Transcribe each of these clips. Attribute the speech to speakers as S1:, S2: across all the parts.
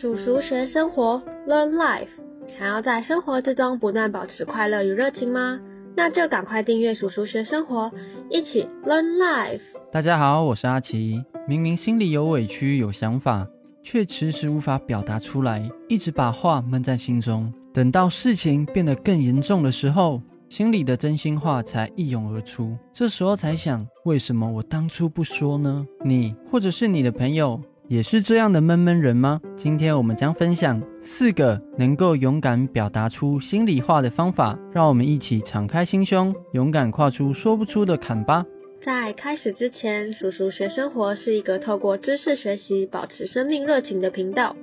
S1: 鼠鼠学生活，Learn Life。想要在生活之中不断保持快乐与热情吗？那就赶快订阅鼠鼠学生活，一起 Learn Life。
S2: 大家好，我是阿奇。明明心里有委屈、有想法，却迟迟无法表达出来，一直把话闷在心中。等到事情变得更严重的时候，心里的真心话才一涌而出。这时候才想，为什么我当初不说呢？你或者是你的朋友。也是这样的闷闷人吗？今天我们将分享四个能够勇敢表达出心里话的方法，让我们一起敞开心胸，勇敢跨出说不出的坎吧。
S1: 在开始之前，叔叔学生活是一个透过知识学习保持生命热情的频道。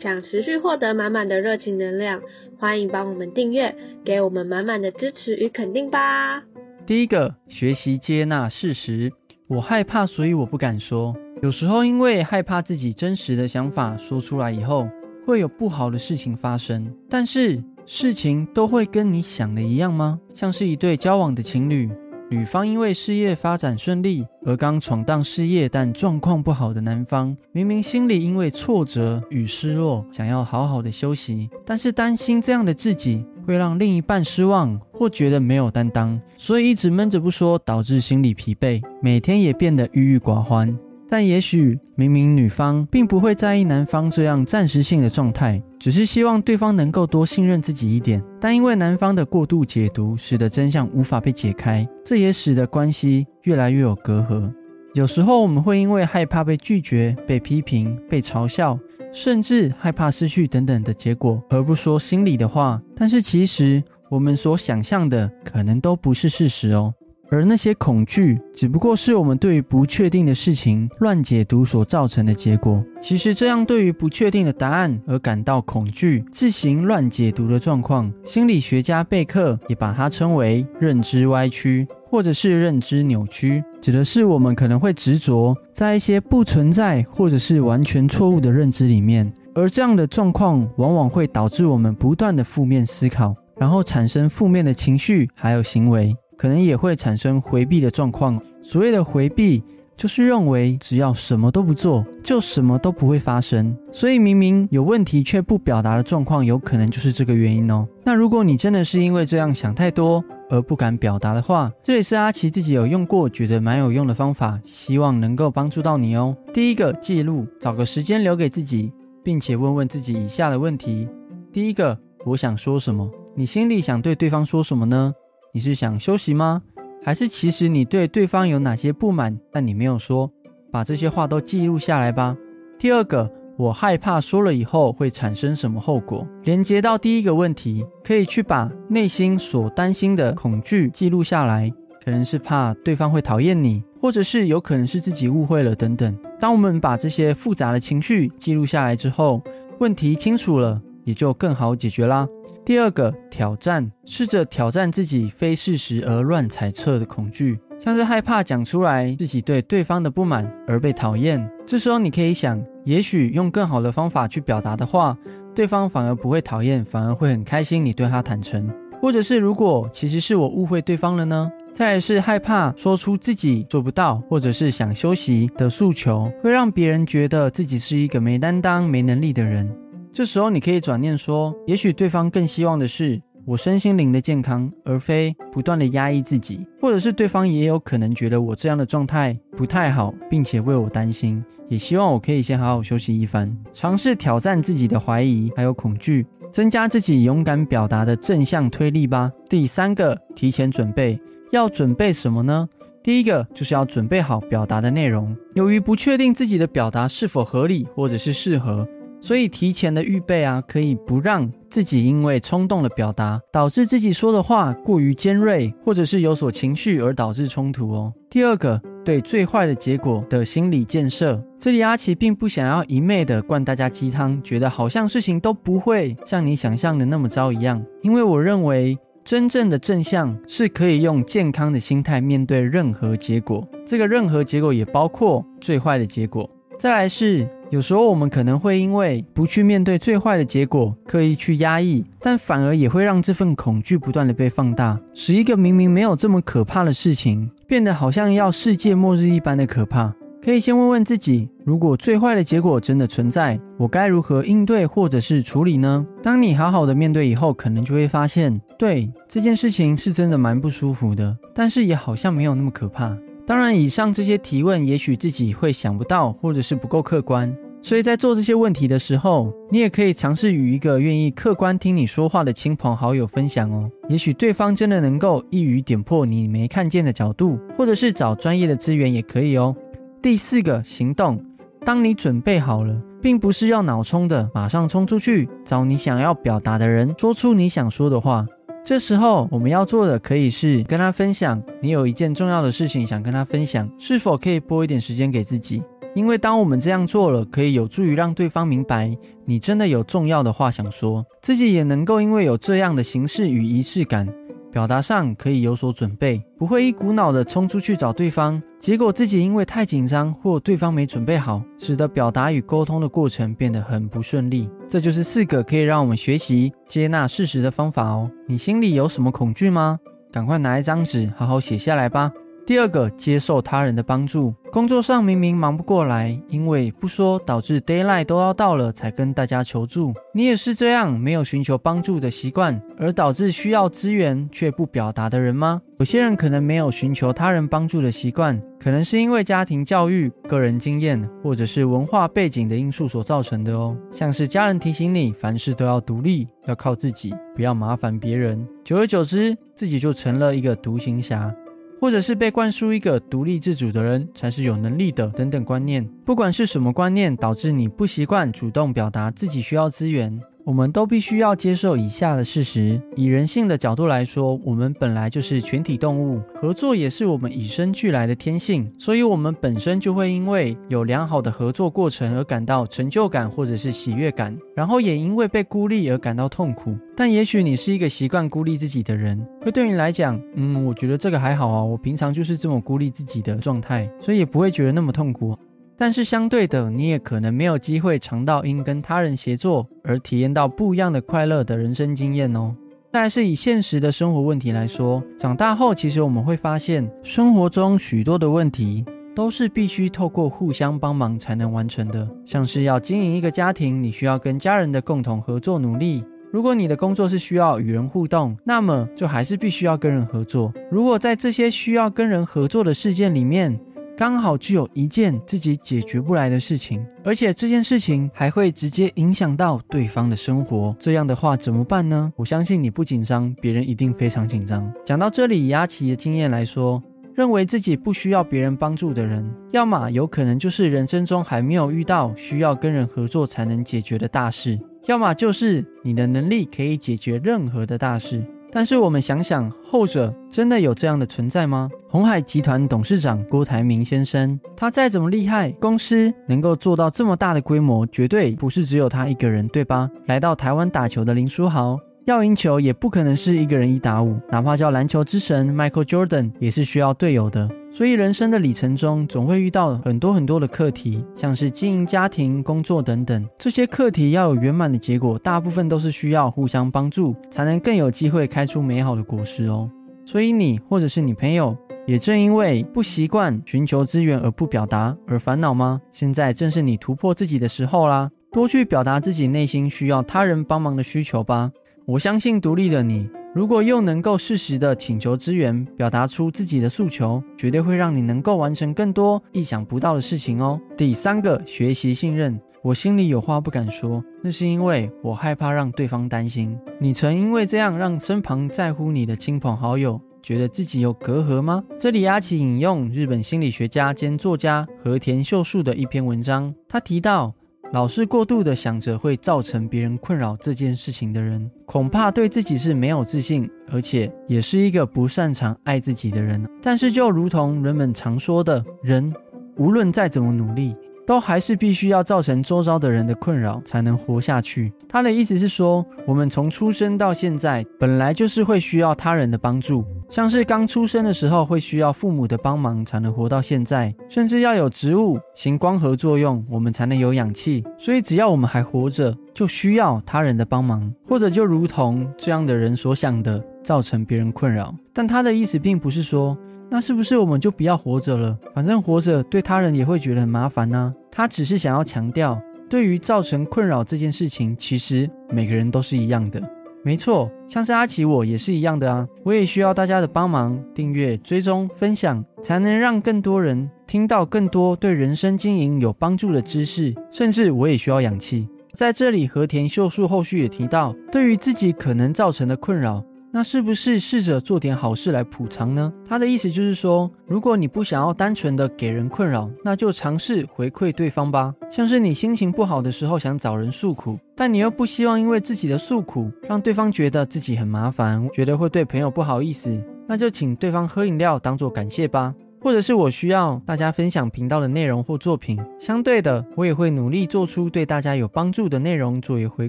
S1: 想持续获得满满的热情能量，欢迎帮我们订阅，给我们满满的支持与肯定吧。
S2: 第一个，学习接纳事实。我害怕，所以我不敢说。有时候因为害怕自己真实的想法说出来以后会有不好的事情发生，但是事情都会跟你想的一样吗？像是一对交往的情侣，女方因为事业发展顺利而刚闯荡事业，但状况不好的男方，明明心里因为挫折与失落想要好好的休息，但是担心这样的自己会让另一半失望或觉得没有担当，所以一直闷着不说，导致心理疲惫，每天也变得郁郁寡欢。但也许明明女方并不会在意男方这样暂时性的状态，只是希望对方能够多信任自己一点。但因为男方的过度解读，使得真相无法被解开，这也使得关系越来越有隔阂。有时候我们会因为害怕被拒绝、被批评、被嘲笑，甚至害怕失去等等的结果，而不说心里的话。但是其实我们所想象的，可能都不是事实哦。而那些恐惧，只不过是我们对于不确定的事情乱解读所造成的结果。其实，这样对于不确定的答案而感到恐惧、自行乱解读的状况，心理学家贝克也把它称为认知歪曲，或者是认知扭曲，指的是我们可能会执着在一些不存在或者是完全错误的认知里面，而这样的状况往往会导致我们不断的负面思考，然后产生负面的情绪还有行为。可能也会产生回避的状况。所谓的回避，就是认为只要什么都不做，就什么都不会发生。所以明明有问题却不表达的状况，有可能就是这个原因哦。那如果你真的是因为这样想太多而不敢表达的话，这里是阿奇自己有用过，觉得蛮有用的方法，希望能够帮助到你哦。第一个，记录，找个时间留给自己，并且问问自己以下的问题：第一个，我想说什么？你心里想对对方说什么呢？你是想休息吗？还是其实你对对方有哪些不满，但你没有说？把这些话都记录下来吧。第二个，我害怕说了以后会产生什么后果？连接到第一个问题，可以去把内心所担心的恐惧记录下来，可能是怕对方会讨厌你，或者是有可能是自己误会了等等。当我们把这些复杂的情绪记录下来之后，问题清楚了，也就更好解决啦。第二个挑战，试着挑战自己非事实而乱猜测的恐惧，像是害怕讲出来自己对对方的不满而被讨厌。这时候你可以想，也许用更好的方法去表达的话，对方反而不会讨厌，反而会很开心你对他坦诚。或者是如果其实是我误会对方了呢？再来是害怕说出自己做不到，或者是想休息的诉求，会让别人觉得自己是一个没担当、没能力的人。这时候你可以转念说，也许对方更希望的是我身心灵的健康，而非不断的压抑自己；或者是对方也有可能觉得我这样的状态不太好，并且为我担心，也希望我可以先好好休息一番，尝试挑战自己的怀疑还有恐惧，增加自己勇敢表达的正向推力吧。第三个，提前准备，要准备什么呢？第一个就是要准备好表达的内容，由于不确定自己的表达是否合理或者是适合。所以提前的预备啊，可以不让自己因为冲动的表达，导致自己说的话过于尖锐，或者是有所情绪而导致冲突哦。第二个，对最坏的结果的心理建设，这里阿奇并不想要一昧的灌大家鸡汤，觉得好像事情都不会像你想象的那么糟一样。因为我认为真正的正向是可以用健康的心态面对任何结果，这个任何结果也包括最坏的结果。再来是。有时候我们可能会因为不去面对最坏的结果，刻意去压抑，但反而也会让这份恐惧不断的被放大，使一个明明没有这么可怕的事情，变得好像要世界末日一般的可怕。可以先问问自己，如果最坏的结果真的存在，我该如何应对或者是处理呢？当你好好的面对以后，可能就会发现，对这件事情是真的蛮不舒服的，但是也好像没有那么可怕。当然，以上这些提问，也许自己会想不到，或者是不够客观。所以在做这些问题的时候，你也可以尝试与一个愿意客观听你说话的亲朋好友分享哦。也许对方真的能够一语点破你没看见的角度，或者是找专业的资源也可以哦。第四个行动，当你准备好了，并不是要脑冲的马上冲出去找你想要表达的人，说出你想说的话。这时候我们要做的可以是跟他分享，你有一件重要的事情想跟他分享，是否可以拨一点时间给自己？因为当我们这样做了，可以有助于让对方明白你真的有重要的话想说，自己也能够因为有这样的形式与仪式感。表达上可以有所准备，不会一股脑的冲出去找对方，结果自己因为太紧张或对方没准备好，使得表达与沟通的过程变得很不顺利。这就是四个可以让我们学习接纳事实的方法哦。你心里有什么恐惧吗？赶快拿一张纸，好好写下来吧。第二个，接受他人的帮助。工作上明明忙不过来，因为不说导致 d a y l i g h t 都要到了才跟大家求助。你也是这样没有寻求帮助的习惯，而导致需要资源却不表达的人吗？有些人可能没有寻求他人帮助的习惯，可能是因为家庭教育、个人经验或者是文化背景的因素所造成的哦。像是家人提醒你凡事都要独立，要靠自己，不要麻烦别人，久而久之，自己就成了一个独行侠。或者是被灌输一个独立自主的人才是有能力的等等观念，不管是什么观念，导致你不习惯主动表达自己需要资源。我们都必须要接受以下的事实：以人性的角度来说，我们本来就是群体动物，合作也是我们与生俱来的天性，所以，我们本身就会因为有良好的合作过程而感到成就感或者是喜悦感，然后也因为被孤立而感到痛苦。但也许你是一个习惯孤立自己的人，会对你来讲，嗯，我觉得这个还好啊，我平常就是这么孤立自己的状态，所以也不会觉得那么痛苦。但是相对的，你也可能没有机会尝到因跟他人协作而体验到不一样的快乐的人生经验哦。再来是以现实的生活问题来说，长大后其实我们会发现，生活中许多的问题都是必须透过互相帮忙才能完成的。像是要经营一个家庭，你需要跟家人的共同合作努力。如果你的工作是需要与人互动，那么就还是必须要跟人合作。如果在这些需要跟人合作的事件里面，刚好具有一件自己解决不来的事情，而且这件事情还会直接影响到对方的生活。这样的话怎么办呢？我相信你不紧张，别人一定非常紧张。讲到这里，以阿奇的经验来说，认为自己不需要别人帮助的人，要么有可能就是人生中还没有遇到需要跟人合作才能解决的大事，要么就是你的能力可以解决任何的大事。但是我们想想，后者真的有这样的存在吗？红海集团董事长郭台铭先生，他再怎么厉害，公司能够做到这么大的规模，绝对不是只有他一个人，对吧？来到台湾打球的林书豪。要赢球也不可能是一个人一打五，哪怕叫篮球之神 Michael Jordan 也是需要队友的。所以人生的里程中，总会遇到很多很多的课题，像是经营家庭、工作等等。这些课题要有圆满的结果，大部分都是需要互相帮助，才能更有机会开出美好的果实哦。所以你或者是你朋友，也正因为不习惯寻求资源而不表达而烦恼吗？现在正是你突破自己的时候啦，多去表达自己内心需要他人帮忙的需求吧。我相信独立的你，如果又能够适时的请求支援，表达出自己的诉求，绝对会让你能够完成更多意想不到的事情哦。第三个，学习信任。我心里有话不敢说，那是因为我害怕让对方担心。你曾因为这样让身旁在乎你的亲朋好友觉得自己有隔阂吗？这里阿奇引用日本心理学家兼作家和田秀树的一篇文章，他提到。老是过度的想着会造成别人困扰这件事情的人，恐怕对自己是没有自信，而且也是一个不擅长爱自己的人。但是，就如同人们常说的，人无论再怎么努力。都还是必须要造成周遭的人的困扰才能活下去。他的意思是说，我们从出生到现在，本来就是会需要他人的帮助，像是刚出生的时候会需要父母的帮忙才能活到现在，甚至要有植物行光合作用，我们才能有氧气。所以只要我们还活着，就需要他人的帮忙，或者就如同这样的人所想的，造成别人困扰。但他的意思并不是说。那是不是我们就不要活着了？反正活着对他人也会觉得很麻烦呢。他只是想要强调，对于造成困扰这件事情，其实每个人都是一样的。没错，像是阿奇我也是一样的啊，我也需要大家的帮忙，订阅、追踪、分享，才能让更多人听到更多对人生经营有帮助的知识。甚至我也需要氧气。在这里，和田秀树后续也提到，对于自己可能造成的困扰。那是不是试着做点好事来补偿呢？他的意思就是说，如果你不想要单纯的给人困扰，那就尝试回馈对方吧。像是你心情不好的时候想找人诉苦，但你又不希望因为自己的诉苦让对方觉得自己很麻烦，觉得会对朋友不好意思，那就请对方喝饮料当做感谢吧。或者是我需要大家分享频道的内容或作品，相对的，我也会努力做出对大家有帮助的内容作为回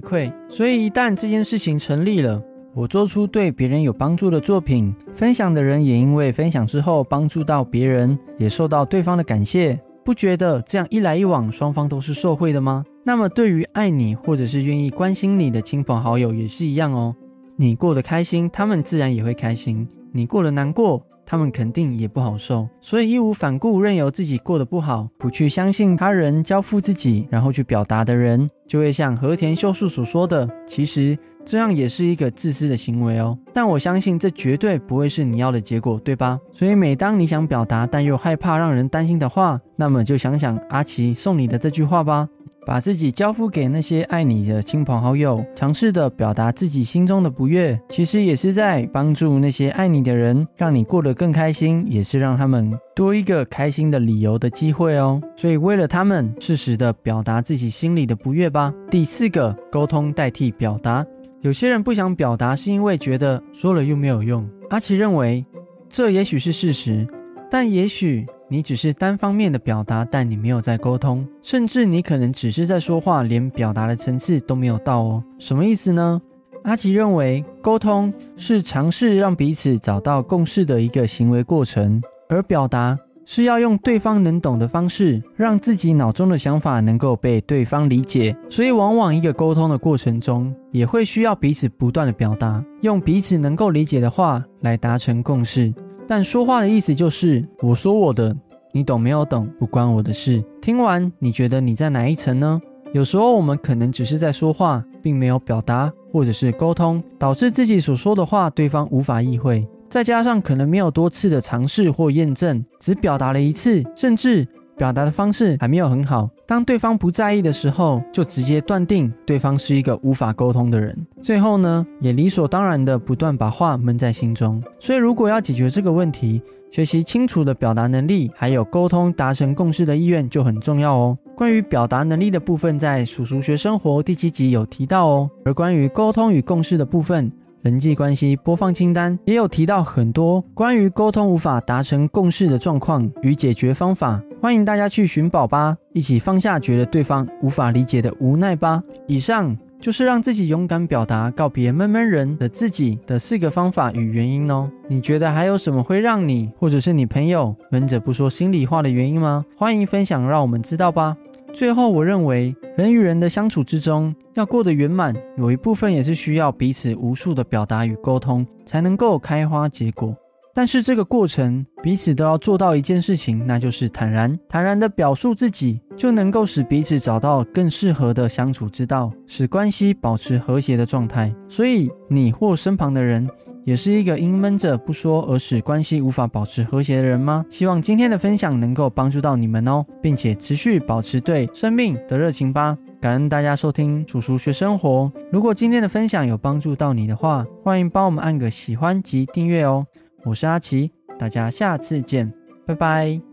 S2: 馈。所以一旦这件事情成立了。我做出对别人有帮助的作品，分享的人也因为分享之后帮助到别人，也受到对方的感谢，不觉得这样一来一往，双方都是受惠的吗？那么对于爱你或者是愿意关心你的亲朋好友也是一样哦。你过得开心，他们自然也会开心；你过得难过，他们肯定也不好受。所以义无反顾，任由自己过得不好，不去相信他人，交付自己，然后去表达的人，就会像和田秀树所说的，其实。这样也是一个自私的行为哦，但我相信这绝对不会是你要的结果，对吧？所以每当你想表达但又害怕让人担心的话，那么就想想阿奇送你的这句话吧：把自己交付给那些爱你的亲朋好友，尝试的表达自己心中的不悦，其实也是在帮助那些爱你的人，让你过得更开心，也是让他们多一个开心的理由的机会哦。所以为了他们，适时的表达自己心里的不悦吧。第四个，沟通代替表达。有些人不想表达，是因为觉得说了又没有用。阿奇认为，这也许是事实，但也许你只是单方面的表达，但你没有在沟通，甚至你可能只是在说话，连表达的层次都没有到哦。什么意思呢？阿奇认为，沟通是尝试让彼此找到共识的一个行为过程，而表达。是要用对方能懂的方式，让自己脑中的想法能够被对方理解。所以，往往一个沟通的过程中，也会需要彼此不断的表达，用彼此能够理解的话来达成共识。但说话的意思就是，我说我的，你懂没有懂，不关我的事。听完，你觉得你在哪一层呢？有时候我们可能只是在说话，并没有表达，或者是沟通，导致自己所说的话对方无法意会。再加上可能没有多次的尝试或验证，只表达了一次，甚至表达的方式还没有很好。当对方不在意的时候，就直接断定对方是一个无法沟通的人。最后呢，也理所当然的不断把话闷在心中。所以，如果要解决这个问题，学习清楚的表达能力，还有沟通达成共识的意愿就很重要哦。关于表达能力的部分，在叔叔学生活第七集有提到哦。而关于沟通与共识的部分，人际关系播放清单也有提到很多关于沟通无法达成共识的状况与解决方法，欢迎大家去寻宝吧，一起放下觉得对方无法理解的无奈吧。以上就是让自己勇敢表达、告别闷闷人的自己的四个方法与原因哦。你觉得还有什么会让你或者是你朋友闷着不说心里话的原因吗？欢迎分享，让我们知道吧。最后，我认为人与人的相处之中要过得圆满，有一部分也是需要彼此无数的表达与沟通，才能够开花结果。但是这个过程，彼此都要做到一件事情，那就是坦然，坦然的表述自己，就能够使彼此找到更适合的相处之道，使关系保持和谐的状态。所以，你或身旁的人。也是一个因闷着不说而使关系无法保持和谐的人吗？希望今天的分享能够帮助到你们哦，并且持续保持对生命的热情吧。感恩大家收听楚楚学生活。如果今天的分享有帮助到你的话，欢迎帮我们按个喜欢及订阅哦。我是阿奇，大家下次见，拜拜。